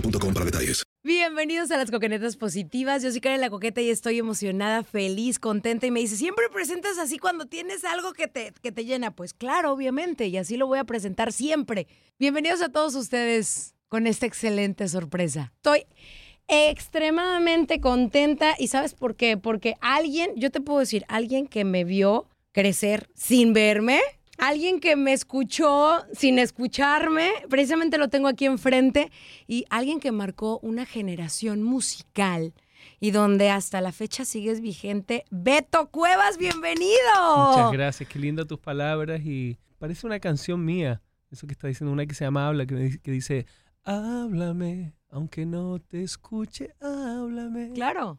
para detalles. Bienvenidos a las coquenetas positivas. Yo soy Karen la Coqueta y estoy emocionada, feliz, contenta. Y me dice, ¿siempre presentas así cuando tienes algo que te, que te llena? Pues claro, obviamente, y así lo voy a presentar siempre. Bienvenidos a todos ustedes con esta excelente sorpresa. Estoy extremadamente contenta y ¿sabes por qué? Porque alguien, yo te puedo decir, alguien que me vio crecer sin verme, alguien que me escuchó sin escucharme, precisamente lo tengo aquí enfrente, y alguien que marcó una generación musical y donde hasta la fecha sigues vigente. Beto Cuevas, bienvenido. Muchas gracias, qué lindas tus palabras y parece una canción mía, eso que está diciendo, una que se llama Habla, que, me que dice, háblame, aunque no te escuche, háblame. Claro.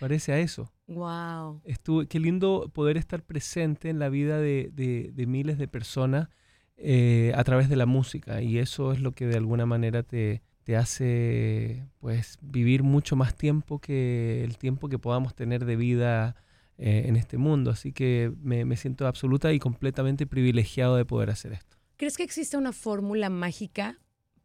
Parece a eso. Wow. Estuve, qué lindo poder estar presente en la vida de, de- de miles de personas eh, a través de la música y eso es lo que de alguna manera te, te hace pues vivir mucho más tiempo que el tiempo que podamos tener de vida eh, en este mundo. Así que me, me siento absoluta y completamente privilegiado de poder hacer esto. ¿Crees que existe una fórmula mágica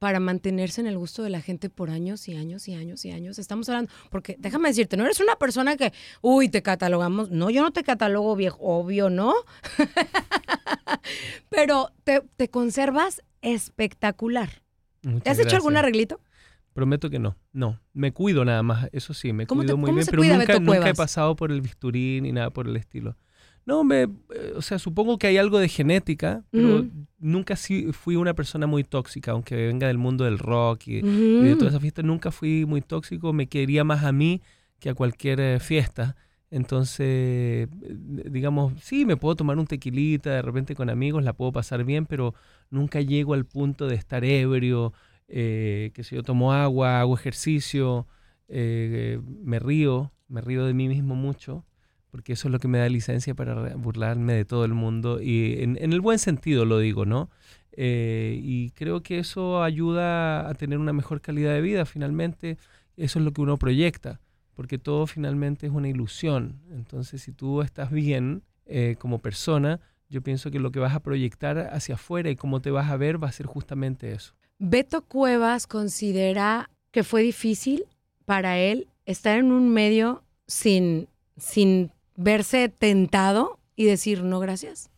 para mantenerse en el gusto de la gente por años y años y años y años? Estamos hablando, porque déjame decirte, no eres una persona que, uy, te catalogamos. No, yo no te catalogo viejo, obvio, ¿no? Pero te, te conservas espectacular. ¿Te has hecho algún arreglito? Prometo que no, no. Me cuido nada más, eso sí, me ¿Cómo te- cuido muy bien, pero nunca, nunca he pasado por el bisturí ni nada por el estilo. No, me, eh, o sea, supongo que hay algo de genética, pero Ujú. nunca sí fui una persona muy tóxica, aunque venga del mundo del rock y, y de Ujú. toda esa fiesta, nunca fui muy tóxico, me quería más a mí que a cualquier eh, fiesta. Entonces, eh, digamos, sí, me puedo tomar un tequilita de repente con amigos, la puedo pasar bien, pero nunca llego al punto de estar ebrio, eh, que si yo tomo agua, hago ejercicio, eh, me río, me río de mí mismo mucho, porque eso es lo que me da licencia para burlarme de todo el mundo, y en, en el buen sentido lo digo, ¿no? Eh, y creo que eso ayuda a tener una mejor calidad de vida, finalmente eso es lo que uno proyecta, porque todo finalmente es una ilusión, entonces si tú estás bien eh, como persona, yo pienso que lo que vas a proyectar hacia afuera y cómo te vas a ver va a ser justamente eso. Beto Cuevas considera que fue difícil para él estar en un medio sin, sin verse tentado y decir no gracias.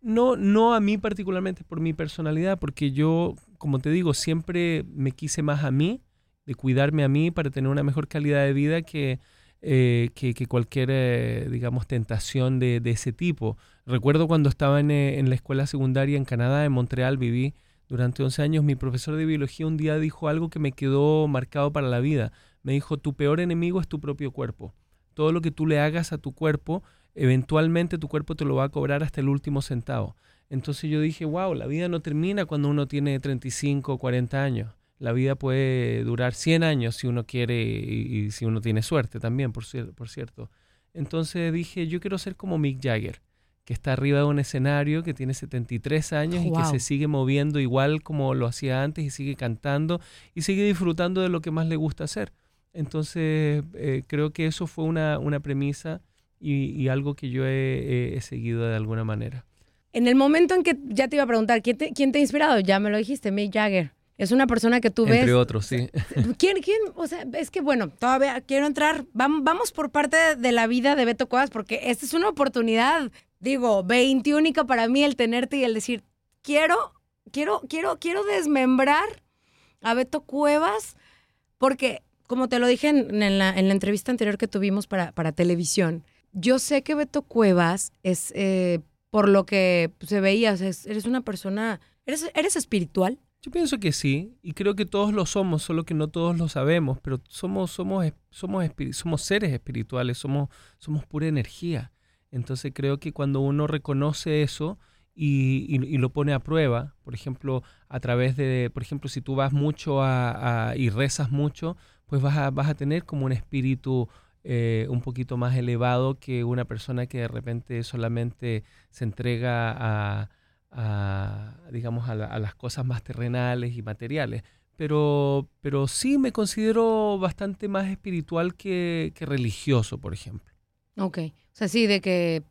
No, no a mí particularmente por mi personalidad, porque yo, como te digo, siempre me quise más a mí, de cuidarme a mí para tener una mejor calidad de vida que, eh, que, cualquier, eh, digamos, tentación de, de ese tipo. Recuerdo cuando estaba en, eh, en la escuela secundaria en Canadá, en Montreal, viví durante 11 años, mi profesor de biología un día dijo algo que me quedó marcado para la vida. Me dijo, tu peor enemigo es tu propio cuerpo. Todo lo que tú le hagas a tu cuerpo, eventualmente tu cuerpo te lo va a cobrar hasta el último centavo. Entonces yo dije, wow, la vida no termina cuando uno tiene 35 o 40 años. La vida puede durar 100 años si uno quiere y, si uno tiene suerte también, por, por cierto. Entonces dije, yo quiero ser como Mick Jagger que está arriba de un escenario, que tiene 73 años y que se sigue moviendo igual como lo hacía antes y sigue cantando y sigue disfrutando de lo que más le gusta hacer. Entonces, eh, creo que eso fue una, una premisa y, algo que yo he, seguido de alguna manera. En el momento en que ya te iba a preguntar, ¿quién te, quién te ha inspirado? Ya me lo dijiste, Mick Jagger. Es una persona que tú ves. Entre otros, sí. ¿Quién, quién? O sea, es que bueno, todavía quiero entrar. Vamos por parte de la vida de Beto Cuevas porque esta es una oportunidad digo, 20 única para mí el tenerte y el decir, quiero, quiero, quiero, quiero desmembrar a Beto Cuevas, porque como te lo dije en, la, entrevista anterior que tuvimos para, televisión, yo sé que Beto Cuevas es, eh, por lo que se veía, eres una persona, eres, eres espiritual. Yo pienso que sí, y creo que todos lo somos, solo que no todos lo sabemos, pero somos, somos, somos, somos seres espirituales, somos, somos pura energía. Entonces creo que cuando uno reconoce eso y, lo pone a prueba, por ejemplo, a través de, por ejemplo, si tú vas mucho a, y rezas mucho, pues vas a, vas a tener como un espíritu eh, un poquito más elevado que una persona que de repente solamente se entrega a, digamos, a, las cosas más terrenales y materiales. Pero, pero sí me considero bastante más espiritual que, que religioso, por ejemplo. Ok. O sea, sí, de que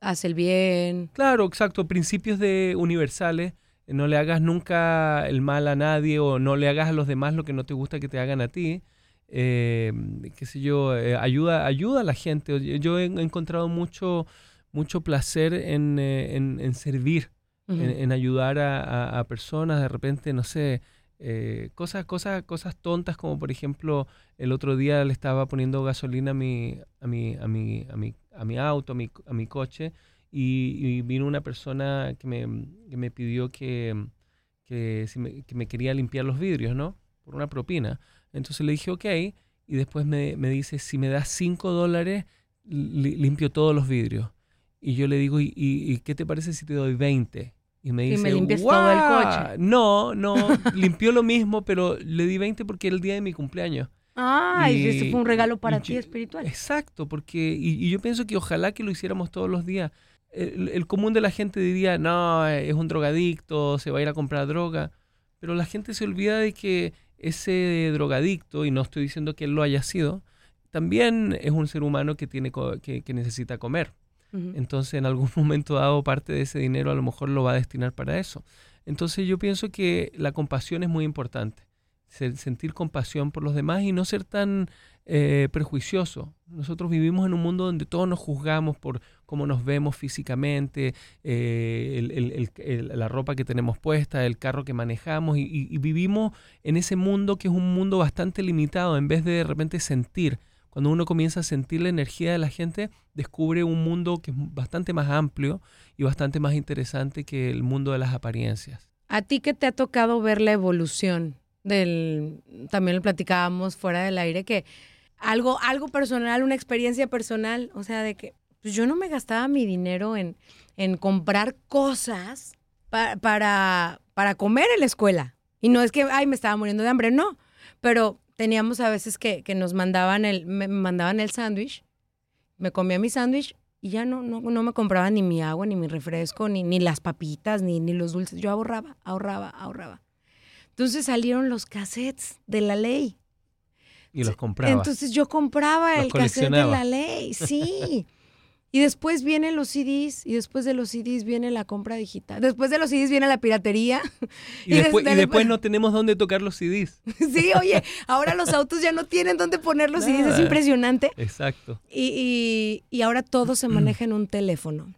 hace el bien. Claro, exacto. Principios de universales. No le hagas nunca el mal a nadie o no le hagas a los demás lo que no te gusta que te hagan a ti. Eh, qué sé yo, eh, ayuda, ayuda a la gente. Yo he encontrado mucho, mucho placer en, eh, servir, en, ayudar a, personas. De repente, no sé, eh, cosas, cosas, cosas tontas como por ejemplo el otro día le estaba poniendo gasolina a mi, a mi, a mi, a mi, a mi auto, a mi, a mi coche y, vino una persona que me, que me pidió que, que, si me, que me quería limpiar los vidrios, ¿no? Por una propina. Entonces le dije, ok, y después me, me dice, si me das 5 dólares, limpio todos los vidrios. Y yo le digo, ¿y, y, qué te parece si te doy 20? Y me dice, limpias todo el coche. No, no, limpió lo mismo, pero le di 20 porque era el día de mi cumpleaños. Ah, y, ese fue un regalo para ti espiritual. Exacto, porque, y, yo pienso que ojalá que lo hiciéramos todos los días. El, común de la gente diría, no, es un drogadicto, se va a ir a comprar droga. Pero la gente se olvida de que ese drogadicto, y no estoy diciendo que él lo haya sido, también es un ser humano que, tiene, que, que necesita comer. Entonces, en algún momento dado, parte de ese dinero a lo mejor lo va a destinar para eso. Entonces, yo pienso que la compasión es muy importante. Sentir compasión por los demás y no ser tan eh, prejuicioso. Nosotros vivimos en un mundo donde todos nos juzgamos por cómo nos vemos físicamente, eh, la ropa que tenemos puesta, el carro que manejamos, y, vivimos en ese mundo que es un mundo bastante limitado, en vez de de repente sentir cuando uno comienza a sentir la energía de la gente, descubre un mundo que es bastante más amplio y bastante más interesante que el mundo de las apariencias. ¿A ti qué te ha tocado ver la evolución del, también lo platicábamos fuera del aire, que algo, algo personal, una experiencia personal, o sea, de que pues yo no me gastaba mi dinero en, en comprar cosas para, para comer en la escuela. Y no es que, ay, me estaba muriendo de hambre, no, pero teníamos a veces que, nos mandaban el, me mandaban el sándwich, me comía mi sándwich y ya no, no, no me compraba ni mi agua, ni mi refresco, ni, ni las papitas, ni, ni los dulces. Yo ahorraba, ahorraba, ahorraba. Entonces salieron los cassettes de la ley. Y los compraba. Entonces yo compraba el cassette de la ley, sí. Y después vienen los CDs y después de los CDs viene la compra digital. Después de los CDs viene la piratería. Y, después, no tenemos dónde tocar los CDs. sí, oye, ahora los autos ya no tienen dónde poner los CDs, es impresionante. Exacto. Y, ahora todo se maneja en un teléfono.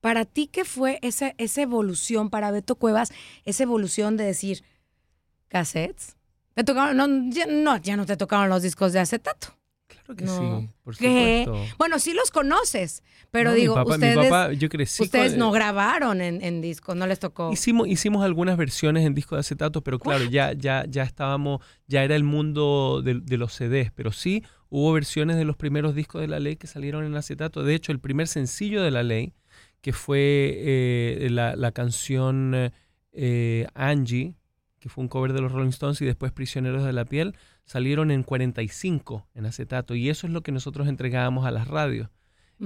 Para ti, ¿qué fue esa, esa evolución para Beto Cuevas? Esa evolución de decir, cassettes. ¿Te tocaron? No ya, no, ya no te tocaron los discos de acetato. Claro que No. sí, por ¿Qué? supuesto. Bueno, sí los conoces, pero No, mi digo, mi ustedes, papá, yo crecí ustedes con- no grabaron en, en disco, no les tocó. Hicimos, hicimos algunas versiones en disco de acetato, pero claro, ya, ya, ya estábamos, ya era el mundo de, de los CDs, pero sí hubo versiones de los primeros discos de la ley que salieron en acetato. De hecho, el primer sencillo de la ley, que fue eh, la, la canción eh, Angie, que fue un cover de los Rolling Stones, y después Prisioneros de la Piel, salieron en 45 en acetato. Y eso es lo que nosotros entregábamos a las radios.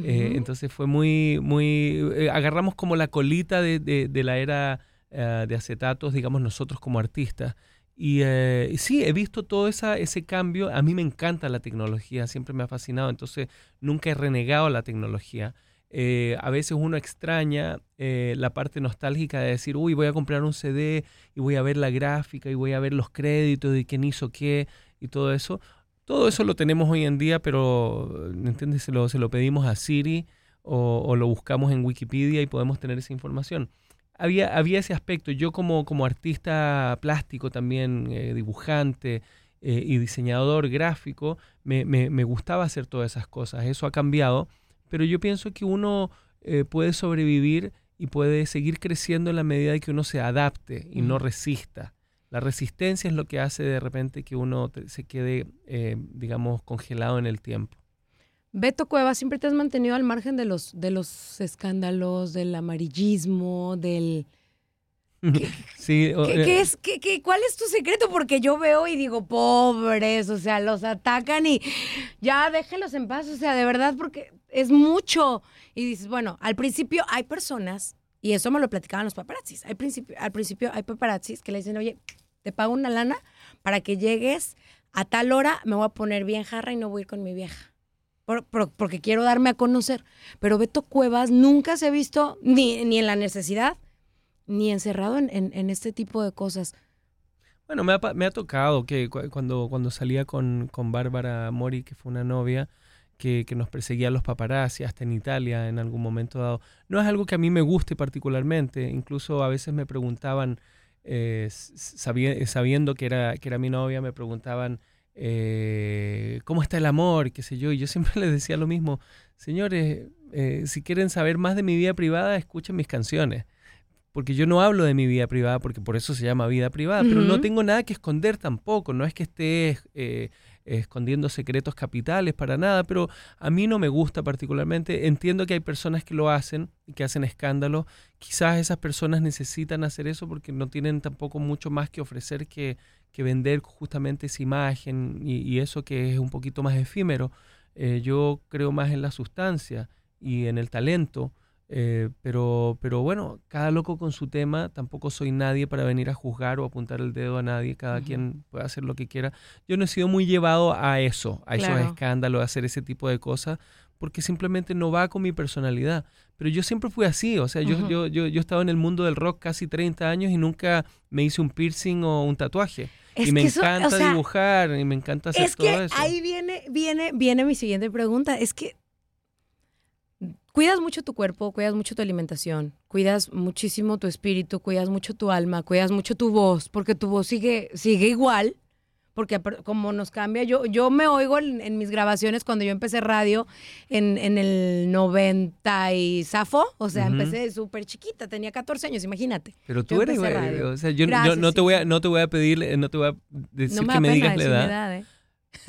Eh, entonces fue muy, muy, eh, agarramos como la colita de, de- de la era eh, de acetatos, digamos nosotros como artistas. Y, eh, sí, he visto todo esa, ese cambio. A mí me encanta la tecnología, siempre me ha fascinado, entonces nunca he renegado la tecnología. Eh, a veces uno extraña eh, la parte nostálgica de decir, uy, voy a comprar un CD y voy a ver la gráfica y voy a ver los créditos de quién hizo qué y todo eso. Todo eso lo tenemos hoy en día, pero, ¿me entiendes? Se lo, se lo pedimos a Siri o, o lo buscamos en Wikipedia y podemos tener esa información. Había, había ese aspecto. Yo como, como artista plástico también, eh, dibujante eh, y diseñador gráfico, me, me- me gustaba hacer todas esas cosas. Eso ha cambiado, pero yo pienso que uno eh, puede sobrevivir y puede seguir creciendo en la medida de que uno se adapte y no resista. La resistencia es lo que hace de repente que uno te- se quede, eh, digamos, congelado en el tiempo. Beto Cueva, siempre te has mantenido al margen de los, de los escándalos, del amarillismo, del... Sí, o- ¿Qué, eh, qué es, qué- qué- ¿Cuál es tu secreto? Porque yo veo y digo, pobres, o sea, los atacan y ya déjenlos en paz, o sea, de verdad, porque es mucho. Y dices, bueno, al principio hay personas, y eso me lo platicaban los paparazzis, al principio, al principio hay paparazzis que le dicen, oye, te pago una lana para que llegues a tal hora, me voy a poner bien jarra y no voy a ir con mi vieja. Por- por- porque quiero darme a conocer. Pero Beto Cuevas nunca se ha visto ni, ni en la necesidad, ni encerrado en, en- este tipo de cosas. Bueno, me ha, me ha tocado que cu- cuando, cuando salía con, con Bárbara Mori, que fue una novia, que, que nos perseguía a los paparazzi, hasta en Italia en algún momento dado. No es algo que a mí me guste particularmente, incluso a veces me preguntaban, eh, sabi- sabiendo que era, que era mi novia, me preguntaban, eh, ¿cómo está el amor? qué sé yo, y yo siempre les decía lo mismo, señores, eh, si quieren saber más de mi vida privada, escuchen mis canciones porque yo no hablo de mi vida privada, porque por eso se llama vida privada, pero no tengo nada que esconder tampoco, no es que esté escondiendo secretos capitales para nada, pero a mí no me gusta particularmente, entiendo que hay personas que lo hacen y que hacen escándalo, quizás esas personas necesitan hacer eso porque no tienen tampoco mucho más que ofrecer que, que vender justamente esa imagen y, eso que es un poquito más efímero. Eh, yo creo más en la sustancia y en el talento. Eh, pero, pero bueno, cada loco con su tema, tampoco soy nadie para venir a juzgar o apuntar el dedo a nadie, cada quien puede hacer lo que quiera. Yo no he sido muy llevado a eso, a esos Claro. escándalos, a hacer ese tipo de cosas, porque simplemente no va con mi personalidad. Pero yo siempre fui así, o sea, yo, yo, yo, yo he estado en el mundo del rock casi 30 años y nunca me hice un piercing o un tatuaje. Es y me o encanta sea, dibujar y me encanta hacer Es que todo eso. ahí viene, viene, viene mi siguiente pregunta. Es que cuidas mucho tu cuerpo, cuidas mucho tu alimentación, cuidas muchísimo tu espíritu, cuidas mucho tu alma, cuidas mucho tu voz, porque tu voz sigue, sigue igual. Porque como nos cambia, yo, yo me oigo en, en mis grabaciones cuando yo empecé radio en, en el 90 y zafo, o sea, empecé súper chiquita, tenía 14 años, imagínate. Pero tú Yo eres, güey, radio. o sea, yo, yo Gracias, no, te sí, voy a, no te voy a pedir, eh, no te voy a decir No me que me digas la edad. edad, ¿eh?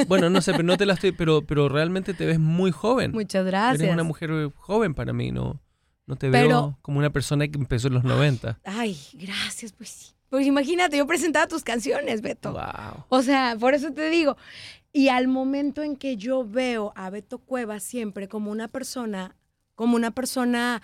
Bueno, no sé, pero no te la estoy, pero, pero realmente te ves muy joven. Muchas gracias. Eres una mujer joven para mí, no, no te Pero- veo como una persona que empezó en los 90. Ay, gracias, pues sí. Pues imagínate, yo presentaba tus canciones, Beto. Wow. O sea, por eso te digo. Y al momento en que yo veo a Beto Cuevas siempre como una persona, como una persona,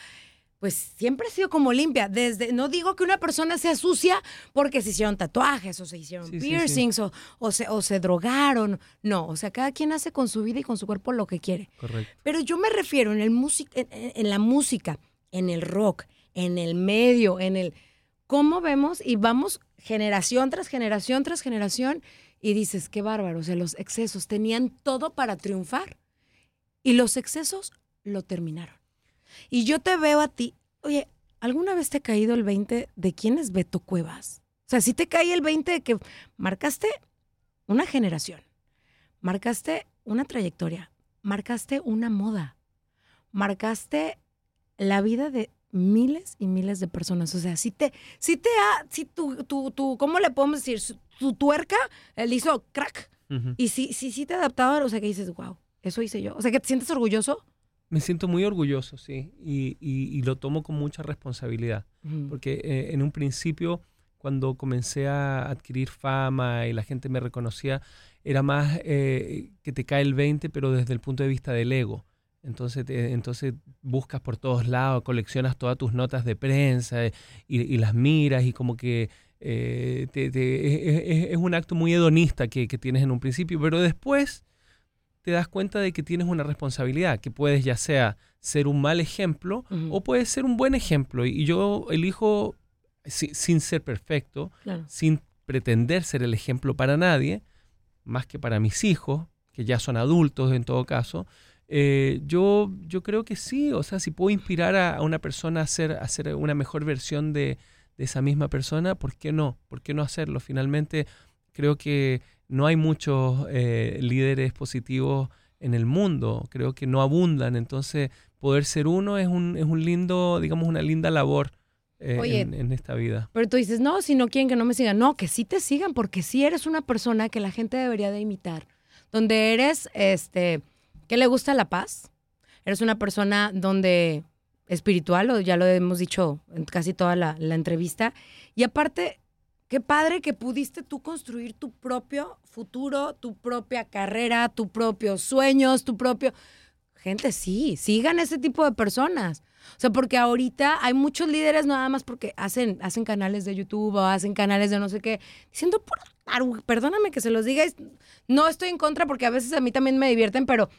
pues siempre ha sido como limpia. Desde, no digo que una persona sea sucia porque se hicieron tatuajes o se hicieron Sí, sí, sí. piercings O, o, se, o se drogaron. No, o sea, cada quien hace con su vida y con su cuerpo lo que quiere. Correcto. Pero yo me refiero en, el en la música, en el rock, en el medio, en el... ¿Cómo vemos? Y vamos generación tras generación tras generación y dices, qué bárbaro, o sea, los excesos tenían todo para triunfar y los excesos lo terminaron. Y yo te veo a ti, oye, ¿alguna vez te ha caído el 20 de quién es Beto Cuevas? O sea, sí te cae el 20 de que marcaste una generación, marcaste una trayectoria, marcaste una moda, marcaste la vida de miles y miles de personas. O sea, si te, si te ha, si tu, tu, tu, ¿cómo le podemos decir? Tu tuerca, él hizo crack. Y si, si, si te adaptaba, o sea, que dices, wow, eso hice yo. O sea, que te sientes orgulloso. Me siento muy orgulloso, sí, y, y- y lo tomo con mucha responsabilidad, porque eh, en un principio, cuando comencé a adquirir fama y la gente me reconocía, era más eh, que te cae el 20, pero desde el punto de vista del ego. Entonces, te- entonces buscas por todos lados, coleccionas todas tus notas de prensa eh, y, y las miras y como que eh, te- te- es, es- es un acto muy hedonista que, que tienes en un principio, pero después te das cuenta de que tienes una responsabilidad, que puedes ya sea ser un mal ejemplo o puedes ser un buen ejemplo. Y yo elijo, si- sin ser perfecto, Claro. sin pretender ser el ejemplo para nadie, más que para mis hijos, que ya son adultos en todo caso, eh, yo, yo creo que sí, o sea, si puedo inspirar a, a una persona a ser, a ser una mejor versión de, de esa misma persona, ¿por qué no? ¿Por qué no hacerlo? Finalmente, creo que no hay muchos eh, líderes positivos en el mundo, creo que no abundan, entonces poder ser uno es un, es un lindo, digamos, una linda labor eh, Oye, en, en esta vida. Pero tú dices, no, si no quieren que no me sigan. No, que sí te sigan, porque sí eres una persona que la gente debería de imitar. Donde eres, este, que le gusta la paz. Eres una persona donde espiritual, o ya lo hemos dicho en casi toda la, la entrevista. Y aparte, qué padre que pudiste tú construir tu propio futuro, tu propia carrera, tus propios sueños, tu propio... Gente, sí, sigan ese tipo de personas. O sea, porque ahorita hay muchos líderes nada más porque hacen, hacen canales de YouTube o hacen canales de no sé qué, diciendo pura taru- Perdóname que se los diga, no estoy en contra porque a veces a mí también me divierten, pero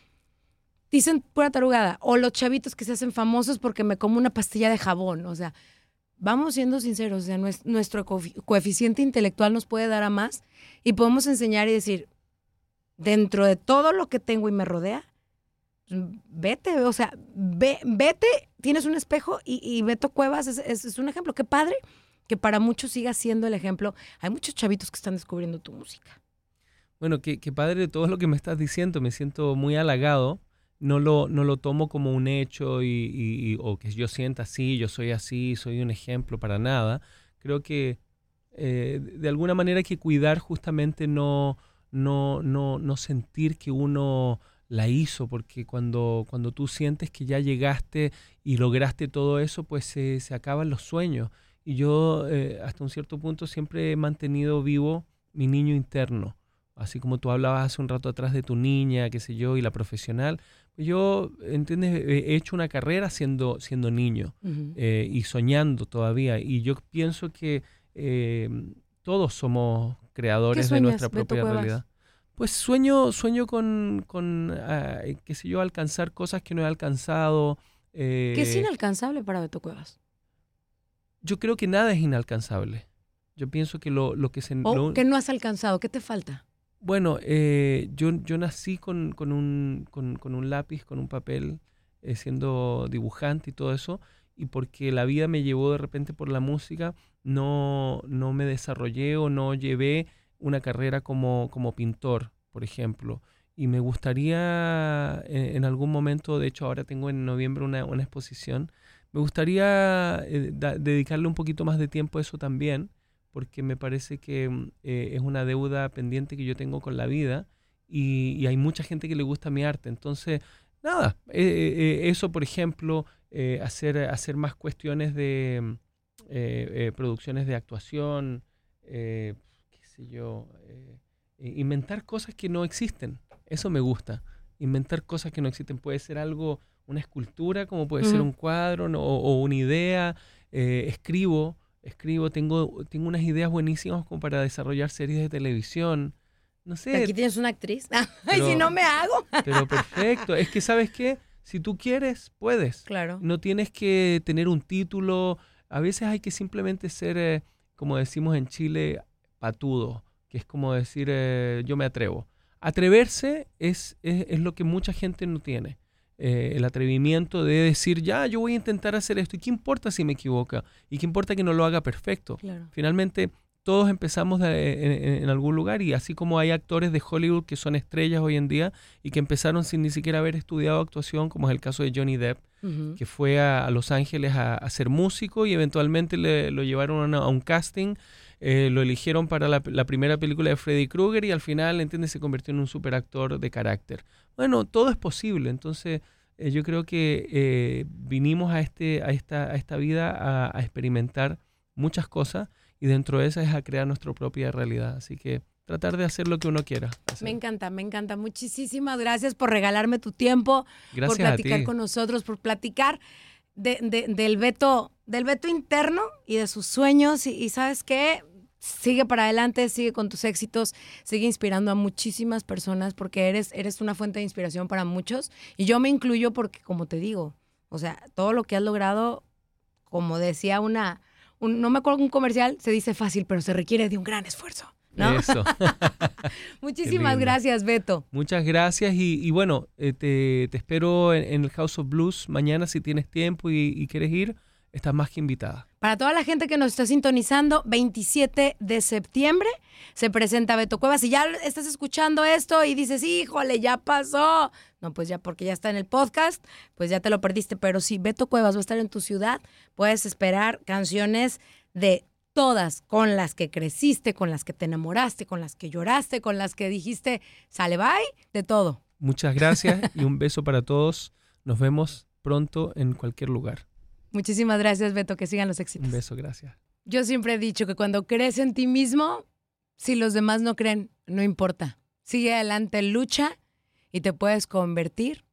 dicen pura tarugada. O los chavitos que se hacen famosos porque me como una pastilla de jabón. O sea, vamos siendo sinceros, o sea, nues- nuestro coefi- coeficiente intelectual nos puede dar a más y podemos enseñar y decir, dentro de todo lo que tengo y me rodea, vete, o sea, ve- vete, tienes un espejo y, y Beto Cuevas es, es- es un ejemplo. Qué padre que para muchos siga siendo el ejemplo. Hay muchos chavitos que están descubriendo tu música. Bueno, qué, qué padre todo lo que me estás diciendo, me siento muy halagado. No lo, no lo tomo como un hecho y, y- o que yo sienta así, yo soy así, soy un ejemplo para nada. Creo que eh, de alguna manera hay que cuidar justamente no, no, no, no sentir que uno la hizo, porque cuando, cuando tú sientes que ya llegaste y lograste todo eso, pues se, se acaban los sueños. Y yo eh, hasta un cierto punto siempre he mantenido vivo mi niño interno. Así como tú hablabas hace un rato atrás de tu niña, qué sé yo, y la profesional, yo, ¿entiendes? He hecho una carrera siendo, siendo niño eh, y soñando todavía. Y yo pienso que eh, todos somos creadores de nuestra propia realidad. Pues sueño, sueño con, con ah, qué sé yo, alcanzar cosas que no he alcanzado. eh, Que es inalcanzable para Beto Cuevas. yo creo que nada es inalcanzable. Yo pienso que lo, lo que se... O lo- que no has alcanzado. ¿Qué te falta? Bueno, eh, yo, yo nací con, con un, con, un lápiz, con un papel, eh, siendo dibujante y todo eso, y porque la vida me llevó de repente por la música, no, no me desarrollé o no llevé una carrera como, como pintor, por ejemplo. Y me gustaría en, en algún momento, de hecho ahora tengo en noviembre una, una exposición, me gustaría eh, dedicarle un poquito más de tiempo a eso también, porque me parece que mm, eh, es una deuda pendiente que yo tengo con la vida y, y hay mucha gente que le gusta mi arte. Entonces, nada, eh, eh, eso por ejemplo, hacer, hacer más cuestiones de mm, producciones de actuación, eh, qué sé yo, inventar cosas que no existen. Eso me gusta. Inventar cosas que no existen. Puede ser algo, una escultura, como puede ser un cuadro no- o una idea. escribo, escribo, tengo, tengo unas ideas buenísimas como para desarrollar series de televisión. No sé, Aquí tienes una actriz. Ay, si no me hago. pero perfecto. Es que, ¿sabes qué? Si tú quieres, puedes. Claro. No tienes que tener un título. A veces hay que simplemente ser, eh, como decimos en Chile, patudo, que es como decir, eh, yo me atrevo. Atreverse es, es, es lo que mucha gente no tiene. Eh, el atrevimiento de decir, ya, yo voy a intentar hacer esto. ¿Y qué importa si me equivoca? ¿Y qué importa que no lo haga perfecto? Claro. Finalmente, todos empezamos de- en, en algún lugar y así como hay actores de Hollywood que son estrellas hoy en día y que empezaron sin ni siquiera haber estudiado actuación, como es el caso de Johnny Depp, que fue a, a Los Ángeles a, a ser músico y eventualmente le- lo llevaron a, a un casting, eh, lo eligieron para la, la primera película de Freddy Krueger y al final, ¿entiendes?, se convirtió en un superactor de carácter. Bueno, todo es posible, entonces eh, yo creo que eh, vinimos a, este, a, esta, a esta vida a, a experimentar muchas cosas y dentro de esas es a crear nuestra propia realidad, así que tratar de hacer lo que uno quiera. hacer. Me encanta, me encanta. Muchísimas gracias por regalarme tu tiempo, por Gracias a platicar ti. con nosotros, por platicar de- de- del veto, del veto interno y de sus sueños. Y, y sabes qué, sigue para adelante, sigue con tus éxitos, sigue inspirando a muchísimas personas porque eres, eres una fuente de inspiración para muchos. Y yo me incluyo porque, como te digo, o sea, todo lo que has logrado, como decía una, un- no me acuerdo un comercial, se dice fácil, pero se requiere de un gran esfuerzo. ¿no? Eso. Muchísimas gracias, Beto. Muchas gracias y, y bueno, eh, te, te espero en, en el House of Blues mañana si tienes tiempo y, y quieres ir, estás más que invitada. Para toda la gente que nos está sintonizando, 27 de septiembre se presenta Beto Cuevas. Si ya estás escuchando esto y dices, híjole, ya pasó. No, pues ya porque ya está en el podcast, pues ya te lo perdiste. Pero si Beto Cuevas va a estar en tu ciudad, puedes esperar canciones de todas, con las que creciste, con las que te enamoraste, con las que lloraste, con las que dijiste, sale, bye, de todo. Muchas gracias y un beso para todos. Nos vemos pronto en cualquier lugar. Muchísimas gracias, Beto, que sigan los éxitos. Un beso, gracias. Yo siempre he dicho que cuando crees en ti mismo, si los demás no creen, no importa. Sigue adelante, lucha y te puedes convertir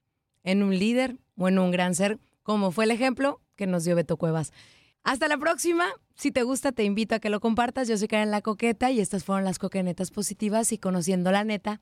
en un líder o en un gran ser, como fue el ejemplo que nos dio Beto Cuevas. Hasta la próxima. Si te gusta, te invito a que lo compartas. Yo soy Karen La Coqueta y estas fueron las coquenetas positivas y conociendo la neta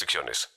restricciones.